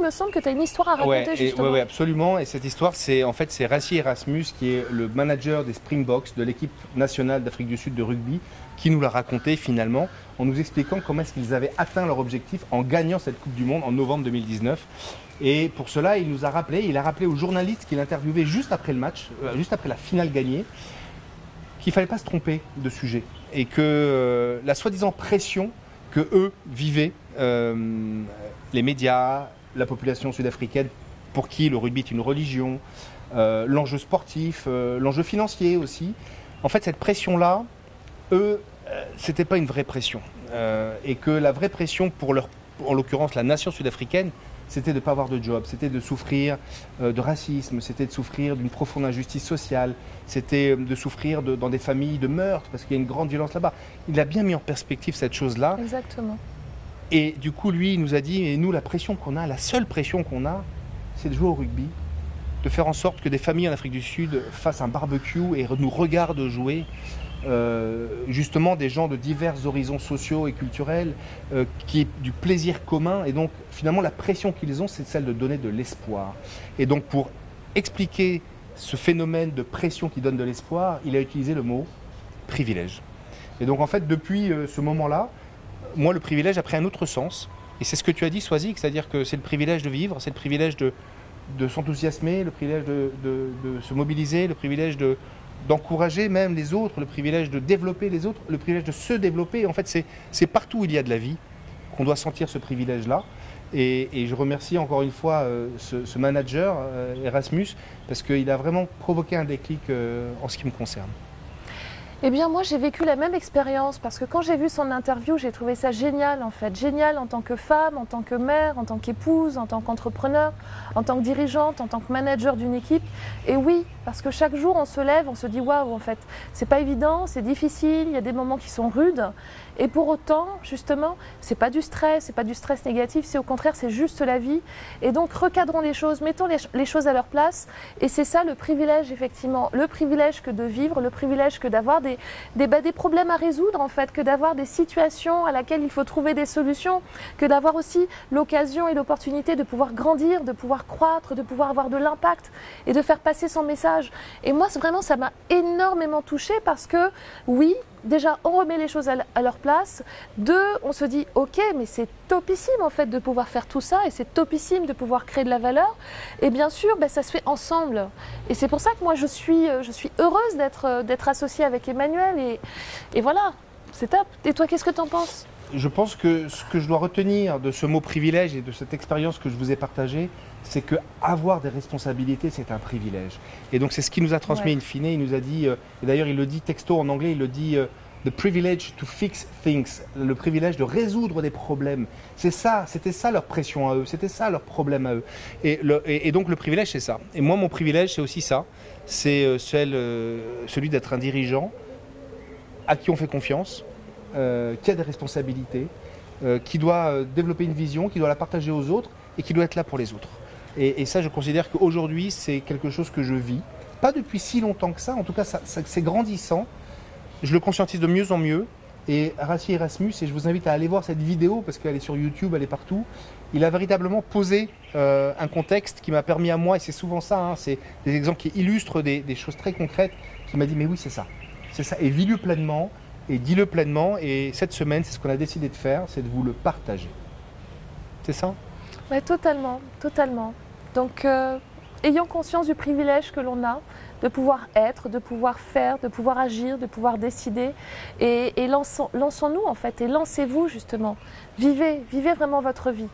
il me semble que tu as une histoire à raconter Ouais, justement. ouais, absolument. Et cette histoire, c'est en fait c'est Rassi Erasmus qui est le manager des Springboks de l'équipe nationale d'Afrique du Sud de rugby, qui nous l'a raconté finalement en nous expliquant comment est-ce qu'ils avaient atteint leur objectif en gagnant cette Coupe du Monde en novembre 2019. Et pour cela, il nous a rappelé, il a rappelé aux journalistes qu'il interviewait juste après le match, euh, juste après la finale gagnée, qu'il fallait pas se tromper de sujet et que euh, la soi-disant pression que eux vivaient, euh, les médias, la population sud-africaine, pour qui le rugby est une religion, euh, l'enjeu sportif, euh, l'enjeu financier aussi. En fait, cette pression-là, eux, euh, c'était pas une vraie pression, Euh, et que la vraie pression pour leur, en l'occurrence la nation sud-africaine, c'était de ne pas avoir de job, c'était de souffrir de racisme, c'était de souffrir d'une profonde injustice sociale, c'était de souffrir dans des familles de meurtres, parce qu'il y a une grande violence là-bas. Il a bien mis en perspective cette chose-là. Exactement. Et du coup, lui, il nous a dit, et nous, la pression qu'on a, la seule pression qu'on a, c'est de jouer au rugby, de faire en sorte que des familles en Afrique du Sud fassent un barbecue et nous regardent jouer. euh, justement des gens de divers horizons sociaux et culturels, euh, qui est du plaisir commun. Et donc, finalement, la pression qu'ils ont, c'est celle de donner de l'espoir. Et donc, pour expliquer ce phénomène de pression qui donne de l'espoir, il a utilisé le mot privilège. Et donc, en fait, depuis euh, ce moment-là, moi, le privilège a pris un autre sens. Et c'est ce que tu as dit, Swazik, c'est-à-dire que c'est le privilège de vivre, c'est le privilège de, s'enthousiasmer, le privilège de, se mobiliser, le privilège de, d'encourager même les autres, le privilège de développer les autres, le privilège de se développer. En fait, c'est, partout où il y a de la vie qu'on doit sentir ce privilège-là. Et, je remercie encore une fois euh, ce, ce manager, euh, Erasmus, parce qu'il a vraiment provoqué un déclic euh, en ce qui me concerne. Eh bien, moi, j'ai vécu la même expérience parce que quand j'ai vu son interview, j'ai trouvé ça génial, en fait. Génial en tant que femme, en tant que mère, en tant qu'épouse, en tant qu'entrepreneur, en tant que dirigeante, en tant que manager d'une équipe. Et oui, parce que chaque jour, on se lève, on se dit waouh, en fait, c'est pas évident, c'est difficile, il y a des moments qui sont rudes. Et pour autant, justement, c'est pas du stress, c'est pas du stress négatif, c'est au contraire, c'est juste la vie. Et donc, recadrons les choses, mettons les, choses à leur place. Et c'est ça le privilège, effectivement. Le privilège que de vivre, le privilège que d'avoir des, des, bah, des problèmes à résoudre, en fait, que d'avoir des situations à laquelle il faut trouver des solutions, que d'avoir aussi l'occasion et l'opportunité de pouvoir grandir, de pouvoir croître, de pouvoir avoir de l'impact et de faire passer son message. Et moi, vraiment, ça m'a énormément touchée parce que, oui, déjà, on remet les choses à, leur place. Deux, on se dit, ok, mais c'est topissime en fait de pouvoir faire tout ça et c'est topissime de pouvoir créer de la valeur. Et bien sûr, ben, ça se fait ensemble. Et c'est pour ça que moi, je suis, euh, heureuse d'être, euh, d'être associée avec Emmanuel. Et voilà, c'est top. Et toi, qu'est-ce que tu en penses? Je pense que ce que je dois retenir de ce mot privilège et de cette expérience que je vous ai partagée, c'est que avoir des responsabilités, c'est un privilège. Et donc c'est ce qu'il nous a transmis Ouais. in fine. Il nous a dit, euh, et d'ailleurs il le dit texto en anglais, il le dit euh, the privilege to fix things, le privilège de résoudre des problèmes. C'est ça, c'était ça leur pression à eux, c'était ça leur problème à eux. Et, le- et- et donc le privilège, c'est ça. Et moi, mon privilège, c'est aussi ça. C'est euh, euh, celui d'être un dirigeant à qui on fait confiance, euh, qui a des responsabilités, euh, qui doit euh, développer une vision, qui doit la partager aux autres et qui doit être là pour les autres. Et, ça, je considère qu'aujourd'hui, c'est quelque chose que je vis. Pas depuis si longtemps que ça, en tout cas, c'est grandissant. Je le conscientise de mieux en mieux. Et Rassi Erasmus, et je vous invite à aller voir cette vidéo parce qu'elle est sur YouTube, elle est partout. Il a véritablement posé un contexte qui m'a permis à moi, et c'est souvent ça, hein, c'est des exemples qui illustrent des, des choses très concrètes, qui m'a dit mais oui c'est ça, c'est ça, et vis-le pleinement, et dis-le pleinement, et cette semaine c'est ce qu'on a décidé de faire, c'est de vous le partager. C'est ça? Ouais, Totalement, totalement. Donc, euh, ayons conscience du privilège que l'on a de pouvoir être, de pouvoir faire, de pouvoir agir, de pouvoir décider. Et, et lançons- lançons-nous en fait, et lancez-vous justement. Vivez, vivez vraiment votre vie.